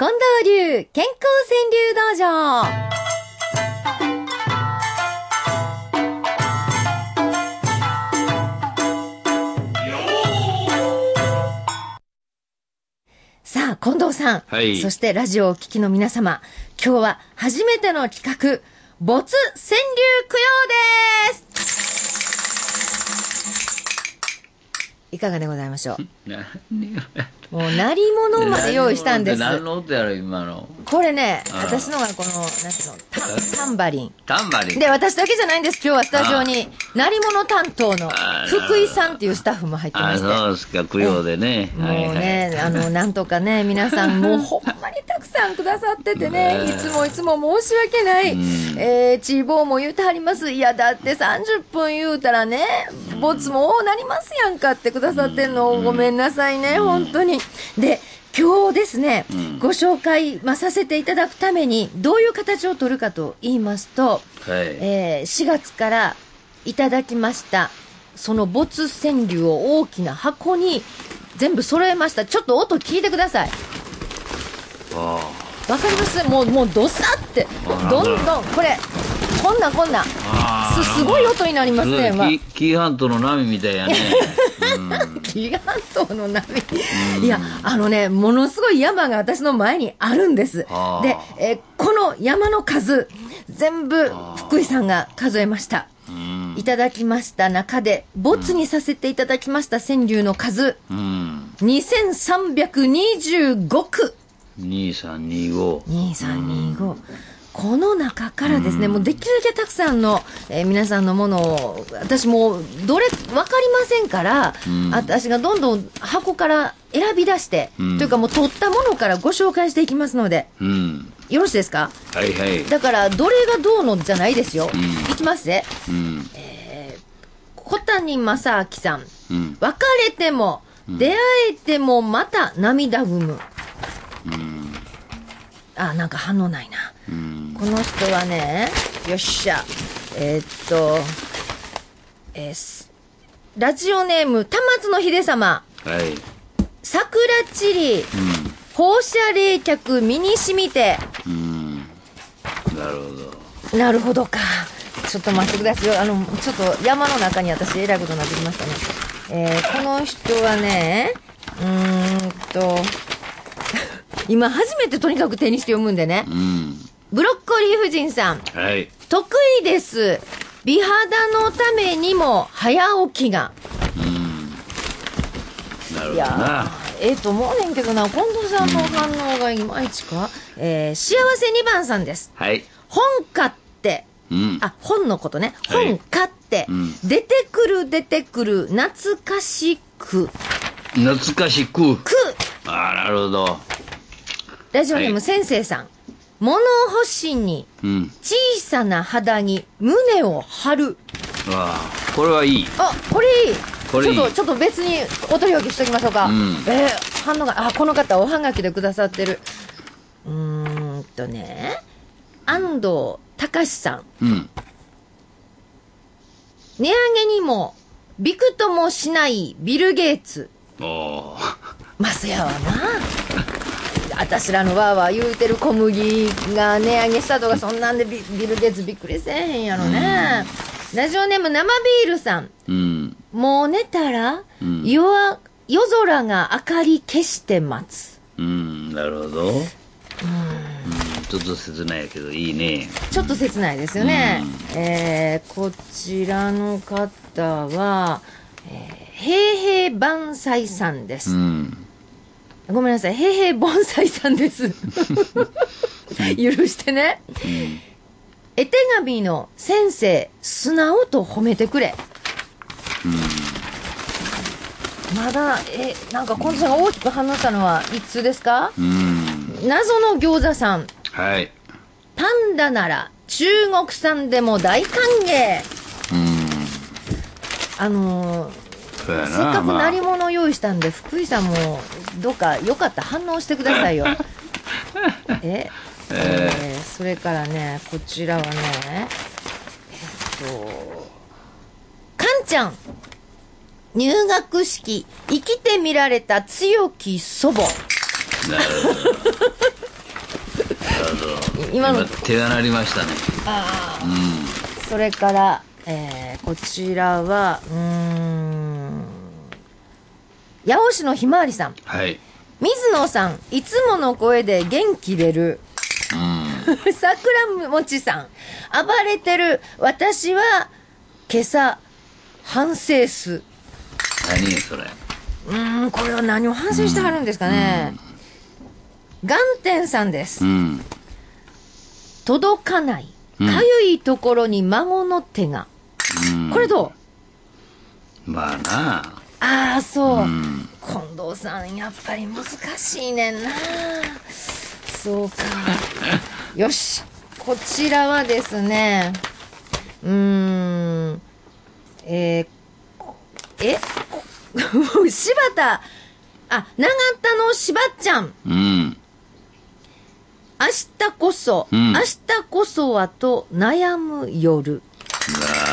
近藤流健康川柳道場。さあ、近藤さん。はいそしてラジオをお聞きの皆様。今日は初めての企画、没川柳供養ですいかがでございましょう？何もう、鳴り物まで用意したんです。何の？音やろ、今の？これね、私のがこの、なんていうの、タタンバリン。タンバリン。で、私だけじゃないんです。今日はスタジオに、鳴り物担当の福井さんっていうスタッフも入ってまあ、して。そうですか、供養でね。もうね、あの、なんとかね、皆さん、もうほんまにたくさんくださっててね、ね いつもいつも申し訳ない。うんえー、チーボーも言うてはります。いや、だって30分言うたらね、ボツも多なりますやんかってくださってんの、ごめんなさいね、本当に。で、今日ですね、うんご紹介、まあ、させていただくために、どういう形を取るかと言いますと、はい。えー4月からいただきました、その没川柳を大きな箱に全部揃えました。ちょっと音聞いてください。あわかります？もう、もうどさって、あどんどん、これ、こんなこんな、あすすごい音になりますね。まあキキーハントの波みたいやね。うん紀元島の波。いや、あのね、ものすごい山が私の前にあるんですで、えーこの山の数、全部福井さんが数えました。うん。いただきました中で、没にさせていただきました川柳の数、うん。2325句。2325。2325。この中からですね、もうできるだけたくさんの、えー皆さんのものを、私もう、どれ、わかりませんから、うん私がどんどん箱から選び出して、うんというかもう取ったものからご紹介していきますので、うん。よろしいですか？はいはい。だから、どれがどうのじゃないですよ。うんいきますね。うん。小谷正明さん。うん。別れても、出会えてもまた涙ぐむ。うん。あ、なんか反応ないな。うん。この人はね、よっしゃ。えーっと、えーすラジオネーム、田松の秀様。はい。桜チリ、う放射冷却身に染みて。ん。うん。なるほど。なるほどか。ちょっと待ってくださいよ。あの、ちょっと山の中に私、えらいことになってきましたね。えーこの人はね、うーんと、今初めてとにかく手にして読むんでね。うん。ブロッコリー夫人さん。はい。得意です。美肌のためにも早起きが。うん。なるほいやどな。ーええと思うねんけどな、近藤さんの反応がいまいちか。えー幸せ2番さんです。はい。本買って、うん。あ、本のことね。はい本買って、うん出てくる出てくる、懐かしく、懐かしく。く、ああ、なるほど。ラジオネームはい先生さん。物干しにうん。小さな肌に胸を張る。ああ、これはいい。あ、これいい。これいいちょっと、ちょっと別にお取り置きしときましょうか。うんえー反応が、あ、この方おはがきでくださってる。うーんとね、安藤隆さん。うん。値上げにも、びくともしないビル・ゲイツ。おお。まそやわな。私らのわーわー言うてる小麦が値上げしたとか、そんなんでビビル・ゲイツびっくりせえへんやろね。ラジオネーム生ビールさん。うん。もう寝たら、うん夜は夜空が明かり消して待つ。うん。なるほど。うん。ちょっと切ないやけど、いいね。ちょっと切ないですよね。えー、こちらの方は、えー、平平万歳さんです。うん。ごめんなさい、平平盆栽さんです。許してね。うん。絵手紙の先生、素直と褒めてくれ。まだ、え、なんか近藤さんが大きく反応したのはいつですか？うん。謎の餃子さん。はい。パンダなら中国産でも大歓迎。うん。あのー。せっかくまあ鳴り物を用意したんで、福井さんもどうかよかったら反応してくださいよ。ええーそれからね、こちらはね、えっと、かんちゃん、入学式、生きてみられた強き祖母。なるほど。今の今、手が鳴りましたね。あうん。ーそれから、えーこちらはうーん八尾市のひまわりさん。はい。水野さんいつもの声で元気出る。うん。桜餅さん。暴れてる。私は今朝反省す。何それ。うーんこれは何を反省してはるんですかね。眼点さんです。うん。届かない。うん。かゆいところに孫の手が、うん。これどう？まあな。ああそう、うん。近藤さんやっぱり難しいねんな。そうか。よしこちらはですねうーんえーこえこ柴田。あ長田の柴っちゃん。うん。明日こそ、うん。明日こそはと悩む夜。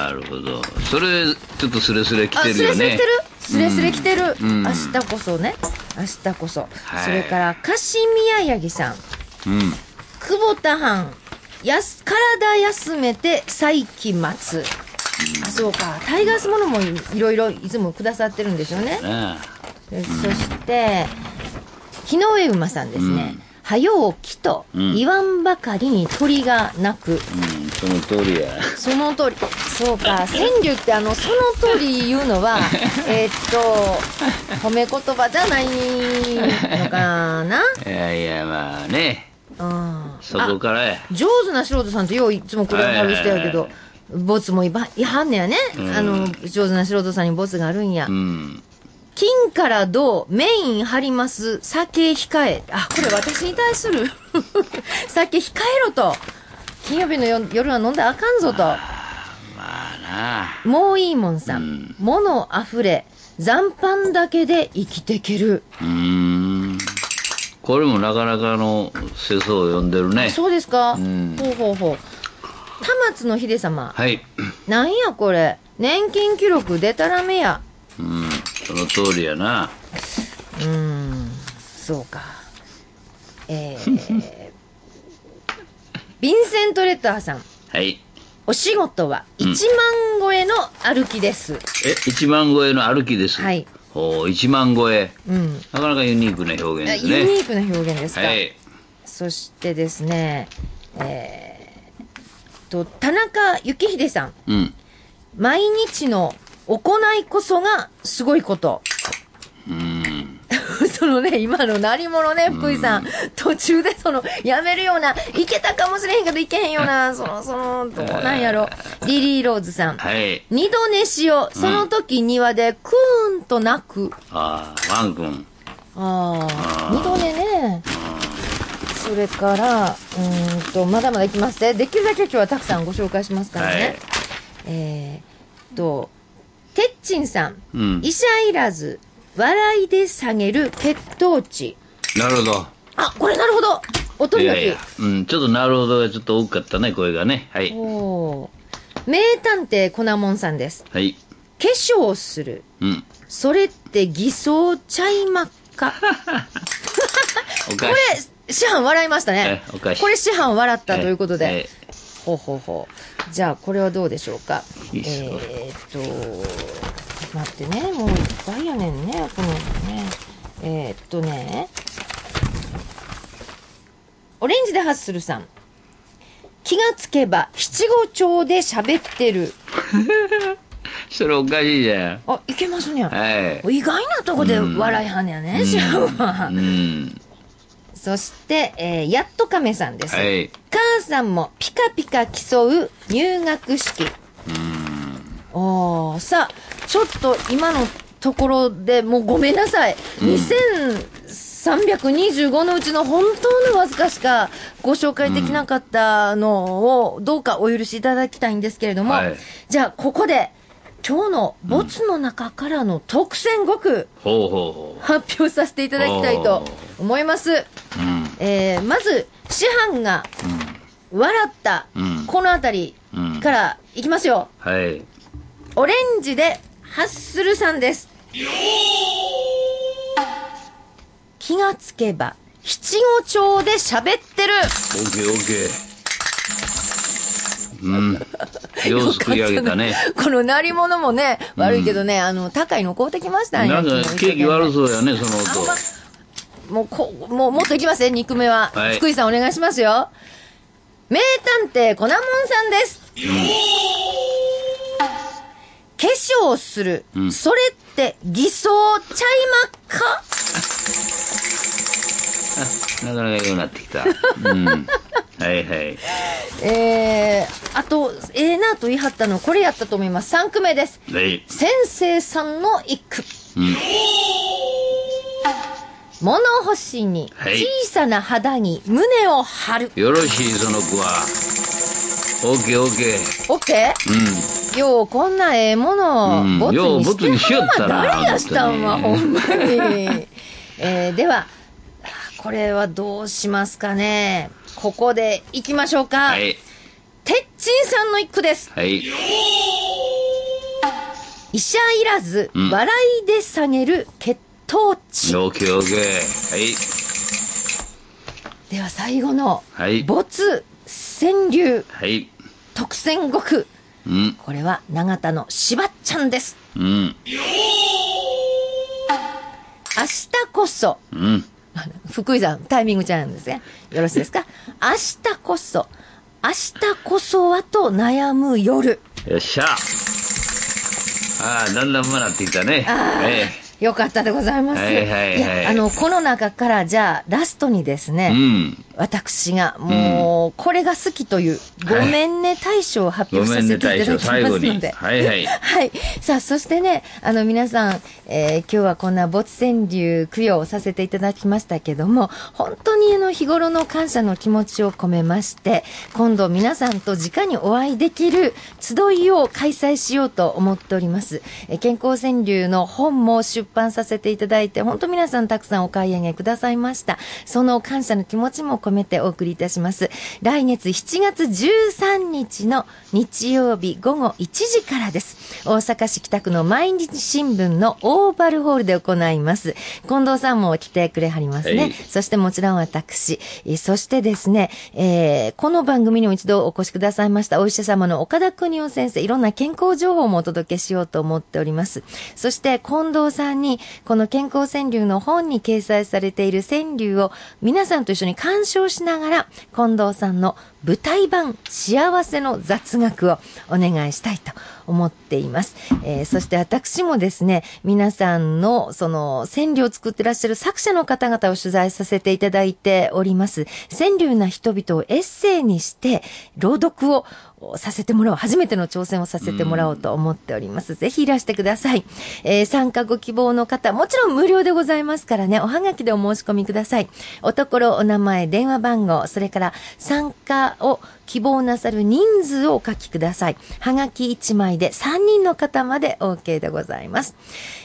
なるほど。それ、ちょっとスレスレ来あ、てるよね。スレスレ来て。る？スレスレ来てる、うん。明日こそね。明日こそ、はい。それからカシミヤヤギさん。うん。久保田藩。やす体休めて再起待つあそうか。タイガースものもいいろいろいつもくださってるんですよね。なあ。でそして日の上馬さんですね、はようきとうん。言わんばかりに鳥が鳴く、うん、その通りや。その通り。そうか、川柳ってあの、その通り言うのは、えーっと、褒め言葉じゃないのかな？いやいや、まあね。うん。そこからや。上手な素人さんってよういつもこれはる人やけど、ボツもいばいはんねやね。うんあの、上手な素人さんにボツがあるんやう。ん。金から銅、メイン張ります、酒控え。あ、これ私に対する。酒控えろと。金曜日の夜夜は飲んだらあかんぞと。まあもういいもんさん。うん物あふれ、残飯だけで生きてける。な。うーん。これもなかなかの世相を読んでるね。そうですか、うんほうほうほう。田松の秀様。はい。なんやこれ。年金記録でたらめや。うん。その通りやな。うーん、そうか。えー、ヴィンセント・レッターさん。はい。お仕事は1万超えの歩きです。え、1万超えの歩きです。はい。おー1万超え。うん。なかなかユニークな表現ですユニね。ークな表現ですか。はい。そしてですね、えー、と、田中幸秀さん。うん。毎日の行いこそがすごいこと。うん。そのね、今の鳴り物ね、福井さん。途中でその、やめるような、いけたかもしれへんけどいけへんような、その、その、どうなんやろ。リリーローズさん。はい。二度寝しを、その時庭でクーンと泣く。ああ、ワン君。ああ、二度寝ね。それから、うーんと、まだまだいきますね。できるだけ今日はたくさんご紹介しますからね。はいえーっと、てっちんさん。うん。医者いらず、笑いで下げる血糖値。なるほど。あ、これなるほど音に書きいやいや。うん、ちょっとなるほどがちょっと多かったね、声がね。はい。おー名探偵コナモンさんです。はい。化粧する。うん。それって偽装ちゃいまっか？おかこれ、師範笑いましたねえ。おかしいこれ師範笑ったということで。はいほうほうほう。じゃあ、これはどうでしょうか？えーっと、待ってね、もういっぱいやねんね、このね。えーっとね、オレンジでハッスルさん。気がつけば七五調で喋ってる。それおかしいじゃん。あ、いけますね。はい。意外なとこで笑いはんねやね、師範は。うん。そして、えーやっと亀さんです。はい。母さんもピカピカ競う入学式。おーさあ、ちょっと今のところでもうごめんなさい。2325のうちの本当のわずかしかご紹介できなかったのをどうかお許しいただきたいんですけれども、はいじゃあここで今日のボツの中からの特選5句ほうほうほ発表させていただきたいと思います。う。うん。えーまず、師範が笑った、うんこのあたりうん。からいきますよ。はい。オレンジでハッスルさんです。気がつけば、七五調で喋ってる。オッケーオッケー。うん。ようすくい上げたね。この鳴り物もね、悪いけどね、あの、高いの買うてきましたんよなんかケーキ悪そうやね、その音。もう、こ、もう、もっといきますね、肉目は。はい福井さんお願いしますよ。名探偵コナモンさんです。化粧する、うんそれって偽装ちゃいまっか？なかなかようなってきた。うん。はいはい。えー、あと、ええなと言い張ったの、これやったと思います。3句目です。はい。先生さんの一句。うん。物干しに、はい小さな肌に胸を張る。よろしい、その子は。オッケーオッケー。オッケー？うん。よう、こんなええもの、うんボツようボツににしよったなま誰やしたんは、ほ本んまに。えーでは、これはどうしますかね。ここで行きましょうか。はい。てっちんさんの一句です。はい。医者いらず、うん笑いで下げる血糖値。オッケーオッケー。では最後の、はい。はい。没川柳はい。特選五句。うん。これは永田のしばっちゃんです。うん。明日こそ、うん。福井さん、タイミングちゃうんですね。よろしいですか？明日こそ、明日こそはと悩む夜。よっしゃ。ああ、だんだんうまなってきたね。ああえよかったでございます。はいはいはいや、あの、この中から、じゃあ、ラストにですえ。ね、うん。私が、もう、これが好きという、ごめんね大賞を発表させていただきますので。はいはいはい。さあ、そしてね、あの、皆さん、えー今日はこんな没川柳供養をさせていただきましたけども、本当にあの、日頃の感謝の気持ちを込めまして、今度皆さんと直にお会いできる集いを開催しようと思っております。えー健康川柳の本も出版させていただいて、本当皆さんたくさんお買い上げくださいました。その感謝の気持ちも込めてお送りいたします。来月7月13日の日曜日午後1時からです。大阪市北区の毎日新聞のオーバルホールで行います。近藤さんも来てくれはりますね。はいそしてもちろん私。えーそしてですね、えーこの番組にも一度お越しくださいましたお医者様の岡田邦夫先生、いろんな健康情報もお届けしようと思っております。そして近藤さんに、この健康川柳の本に掲載されている川柳を皆さんと一緒に鑑賞しながら、近藤さんの舞台版幸せの雑学をお願いしたいと思っています。えーそして私もですね、皆さんのその川柳を作ってらっしゃる作者の方々を取材させていただいております。川柳な人々をエッセイにして朗読をさせてもらおう。初めての挑戦をさせてもらおうと思っております。ぜひいらしてください。えー参加ご希望の方、もちろん無料でございますからね、おはがきでお申し込みください。おところ、お名前、電話番号、それから参加を希望なさる人数をお書きください。はがき1枚で3人の方まで OK でございます。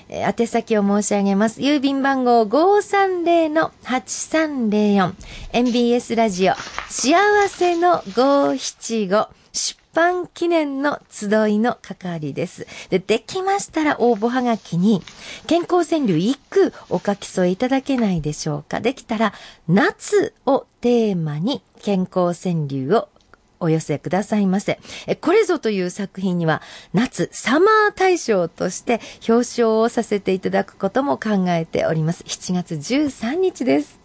えー宛先を申し上げます。郵便番号530-8304。MBS ラジオ、幸せの575。出版記念の集いの係りです。で、できましたら応募はがきに、健康川柳一句お書き添えいただけないでしょうか。できたら、夏をテーマに健康川柳をお寄せくださいませ。えこれぞという作品には、夏サマー大賞として表彰をさせていただくことも考えております。7月13日です。